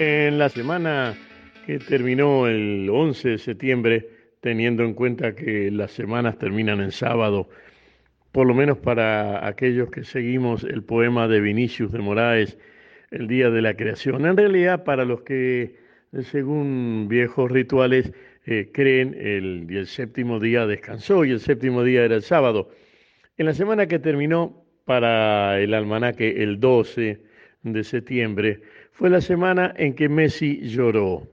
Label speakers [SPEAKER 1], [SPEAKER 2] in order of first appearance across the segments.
[SPEAKER 1] En la semana que terminó el 11 de septiembre, teniendo en cuenta que las semanas terminan en sábado, por lo menos para aquellos que seguimos el poema de Vinicius de Moraes, el día de la creación. En realidad, para los que, según viejos rituales, eh, creen el, el séptimo día descansó y el séptimo día era el sábado. En la semana que terminó para el almanaque el 12 de septiembre, fue la semana en que Messi lloró.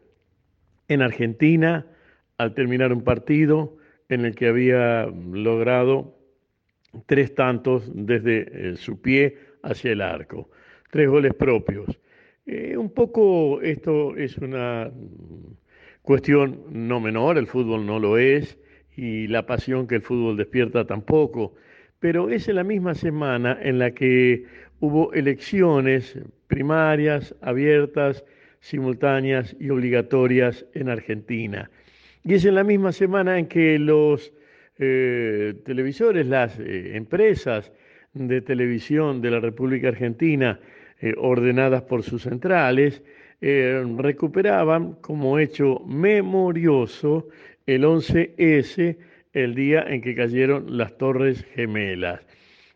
[SPEAKER 1] En Argentina, al terminar un partido en el que había logrado tres tantos desde eh, su pie hacia el arco, tres goles propios. Eh, un poco esto es una cuestión no menor, el fútbol no lo es y la pasión que el fútbol despierta tampoco, pero es en la misma semana en la que hubo elecciones primarias, abiertas, simultáneas y obligatorias en Argentina. Y es en la misma semana en que los eh, televisores, las eh, empresas de televisión de la República Argentina, eh, ordenadas por sus centrales, recuperaban como hecho memorioso el 11S, el día en que cayeron las Torres Gemelas.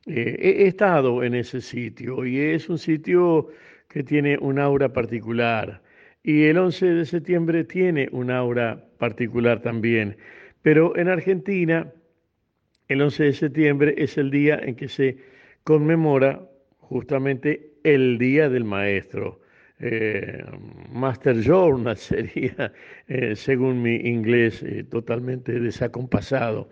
[SPEAKER 1] He estado en ese sitio y es un sitio que tiene un aura particular. Y el 11 de septiembre tiene un aura particular también. Pero en Argentina, el 11 de septiembre es el día en que se conmemora justamente el Día del Maestro. Eh, Master Journal sería, eh, según mi inglés, eh, totalmente desacompasado.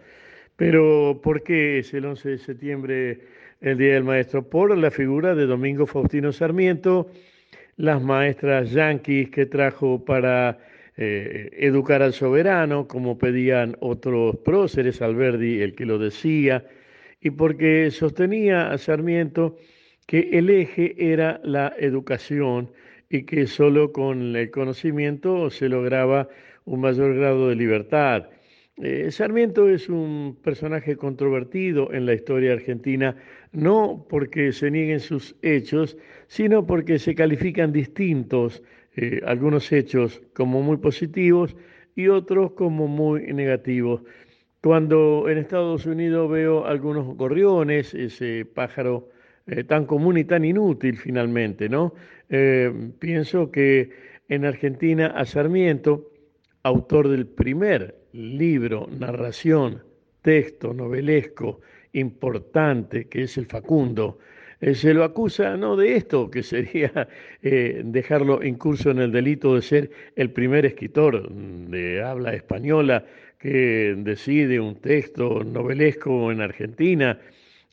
[SPEAKER 1] Pero ¿por qué es el 11 de septiembre el Día del Maestro? Por la figura de Domingo Faustino Sarmiento, las maestras yanquis que trajo para eh, educar al soberano, como pedían otros próceres, Alberdi el que lo decía, y porque sostenía a Sarmiento que el eje era la educación y que solo con el conocimiento se lograba un mayor grado de libertad. Eh, Sarmiento es un personaje controvertido en la historia argentina, no porque se nieguen sus hechos, sino porque se califican distintos eh, algunos hechos como muy positivos y otros como muy negativos. Cuando en Estados Unidos veo algunos gorriones, ese pájaro eh, tan común y tan inútil finalmente, ¿no? Pienso que en Argentina a Sarmiento, autor del primer libro, narración, texto novelesco importante, que es el Facundo, eh, se lo acusa no de esto, que sería eh, dejarlo incurso en el delito de ser el primer escritor de habla española que decide un texto novelesco en Argentina.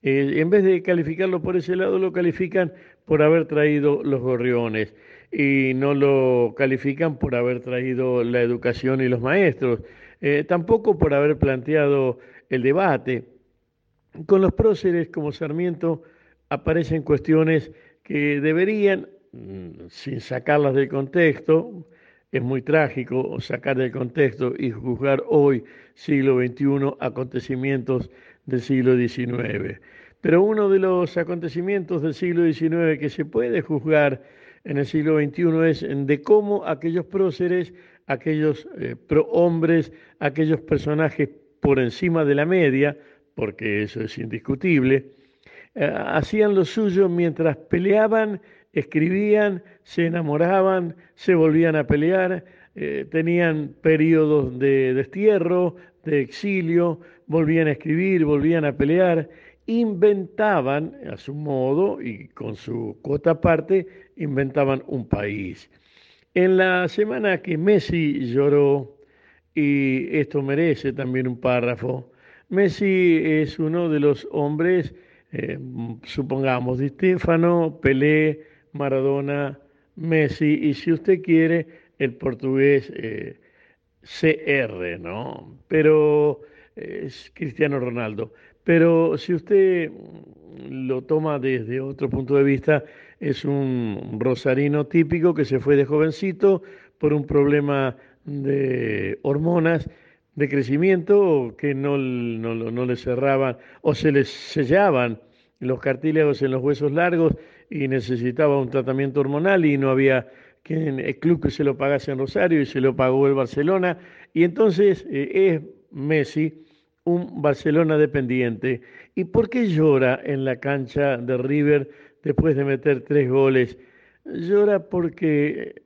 [SPEAKER 1] Eh, en vez de calificarlo por ese lado, lo califican por haber traído los gorriones y no lo califican por haber traído la educación y los maestros, tampoco por haber planteado el debate. Con los próceres como Sarmiento, aparecen cuestiones que deberían, mm, sin sacarlas del contexto, es muy trágico sacar del contexto y juzgar hoy, siglo XXI, acontecimientos del siglo XIX. Pero uno de los acontecimientos del siglo XIX que se puede juzgar en el siglo XXI es de cómo aquellos próceres, aquellos eh, prohombres, aquellos personajes por encima de la media, porque eso es indiscutible, eh, hacían lo suyo mientras peleaban, escribían, se enamoraban, se volvían a pelear, eh, tenían periodos de destierro, de exilio, volvían a escribir, volvían a pelear, inventaban a su modo y con su cuota aparte, inventaban un país. En la semana que Messi lloró, y esto merece también un párrafo, Messi es uno de los hombres eh, supongamos, Di Stefano, Pelé, Maradona, Messi y si usted quiere, el portugués eh, CR, ¿no? Pero es Cristiano Ronaldo. Pero si usted lo toma desde otro punto de vista, es un rosarino típico que se fue de jovencito por un problema de hormonas de crecimiento que no, no, no le cerraban o se les sellaban los cartílagos en los huesos largos y necesitaba un tratamiento hormonal y no había que el club que se lo pagase en Rosario y se lo pagó el Barcelona. Y entonces eh, es Messi un Barcelona dependiente. ¿Y por qué llora en la cancha de River después de meter tres goles? Llora porque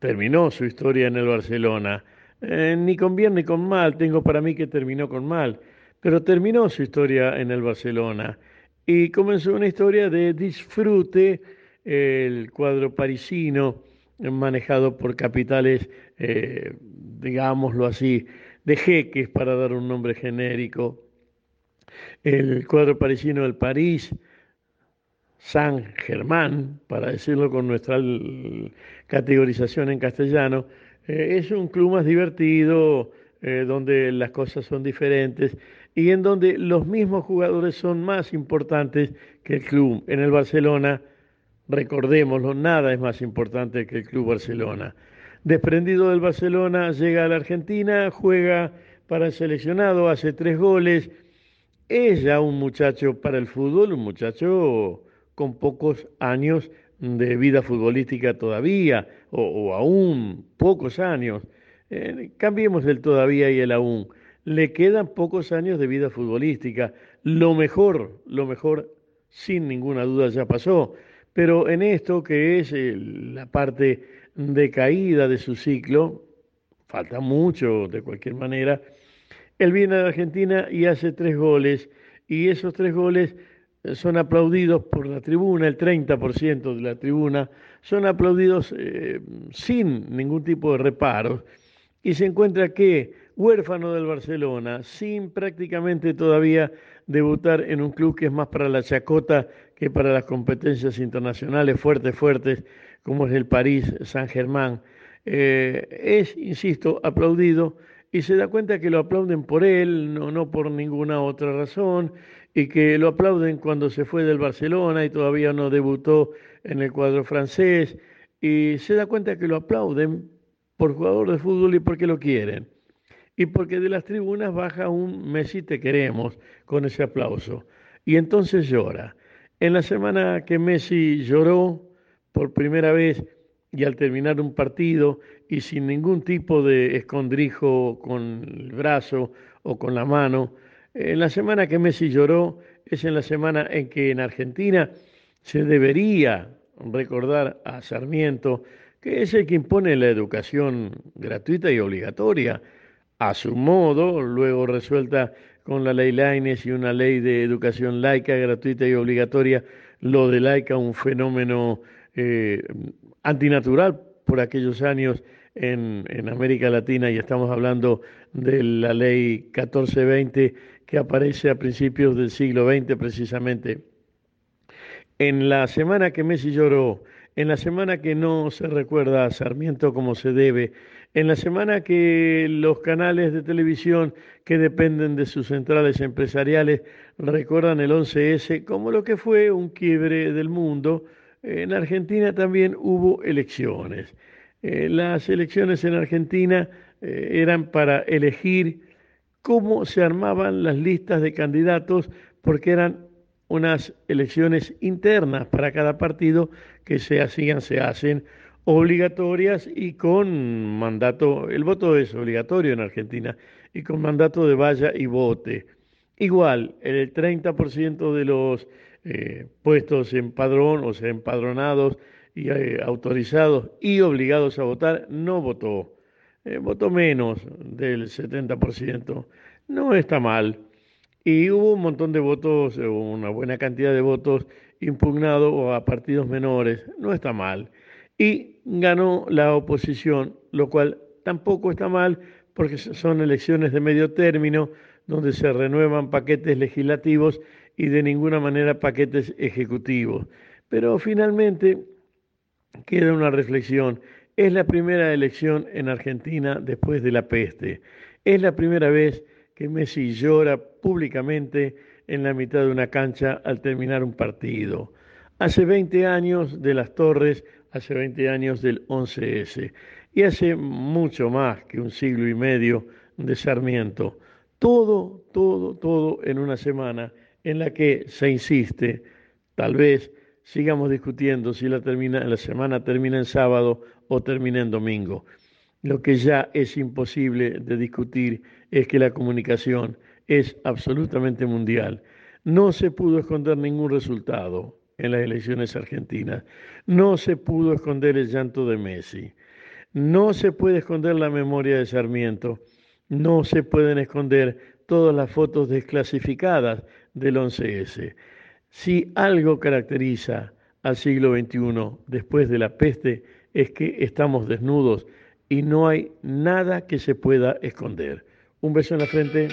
[SPEAKER 1] terminó su historia en el Barcelona. Eh, ni con bien ni con mal, tengo para mí que terminó con mal, pero terminó su historia en el Barcelona y comenzó una historia de disfrute, el cuadro parisino manejado por capitales, eh, digámoslo así, de jeques para dar un nombre genérico. El cuadro parisino del París, San Germán, para decirlo con nuestra categorización en castellano, eh, es un club más divertido, eh, donde las cosas son diferentes y en donde los mismos jugadores son más importantes que el club. En el Barcelona, recordémoslo, nada es más importante que el club Barcelona. Desprendido del Barcelona, llega a la Argentina, juega para el seleccionado, hace tres goles. Es ya un muchacho para el fútbol, un muchacho con pocos años de vida futbolística todavía, o, aún pocos años. Eh, cambiemos el todavía y el aún. Le quedan pocos años de vida futbolística. Lo mejor, lo mejor, sin ninguna duda, ya pasó. Pero en esto que es eh, la parte de caída de su ciclo, falta mucho de cualquier manera. Él viene a Argentina y hace tres goles, y esos tres goles son aplaudidos por la tribuna, el 30% de la tribuna, son aplaudidos eh, sin ningún tipo de reparos, y se encuentra que, huérfano del Barcelona, sin prácticamente todavía debutar en un club que es más para la chacota que para las competencias internacionales fuertes, fuertes, como es el París Saint-Germain, eh, es, insisto, aplaudido y se da cuenta que lo aplauden por él, no, no por ninguna otra razón, y que lo aplauden cuando se fue del Barcelona y todavía no debutó en el cuadro francés, y se da cuenta que lo aplauden por jugador de fútbol y porque lo quieren. Y porque de las tribunas baja un Messi te queremos con ese aplauso. Y entonces llora. En la semana que Messi lloró por primera vez y al terminar un partido y sin ningún tipo de escondrijo con el brazo o con la mano, en la semana que Messi lloró es en la semana en que en Argentina se debería recordar a Sarmiento, que es el que impone la educación gratuita y obligatoria, a su modo, luego resuelta con la ley Laines y una ley de educación laica, gratuita y obligatoria, lo de laica un fenómeno eh, antinatural por aquellos años en, en, América Latina y estamos hablando de la ley 1420 que aparece a principios del siglo XX precisamente. En la semana que Messi lloró, en la semana que no se recuerda a Sarmiento como se debe, en la semana que los canales de televisión que dependen de sus centrales empresariales recuerdan el 11S como lo que fue un quiebre del mundo, en Argentina también hubo elecciones. Eh, las elecciones en Argentina eh, eran para elegir cómo se armaban las listas de candidatos, porque eran unas elecciones internas para cada partido que se hacían, se hacen obligatorias y con mandato, el voto es obligatorio en Argentina, y con mandato de vaya y vote. Igual, el 30% de los eh, puestos en padrón, o sea, empadronados y eh, autorizados y obligados a votar, no votó. Eh, votó menos del 70%. No está mal. Y hubo un montón de votos, una buena cantidad de votos impugnados a partidos menores. No está mal. Y ganó la oposición, lo cual tampoco está mal porque son elecciones de medio término donde se renuevan paquetes legislativos y de ninguna manera paquetes ejecutivos. Pero finalmente queda una reflexión. Es la primera elección en Argentina después de la peste. Es la primera vez que Messi llora públicamente en la mitad de una cancha al terminar un partido. Hace 20 años de las Torres, hace 20 años del 11S y hace mucho más que un siglo y medio de Sarmiento. Todo, todo, todo en una semana en la que se insiste, tal vez sigamos discutiendo si la, la semana termina en sábado o termina en domingo. Lo que ya es imposible de discutir es que la comunicación es absolutamente mundial. No se pudo esconder ningún resultado en las elecciones argentinas. No se pudo esconder el llanto de Messi. No se puede esconder la memoria de Sarmiento. No se pueden esconder todas las fotos desclasificadas del 11S. Si algo caracteriza al siglo XXI después de la peste es que estamos desnudos y no hay nada que se pueda esconder. Un beso en la frente.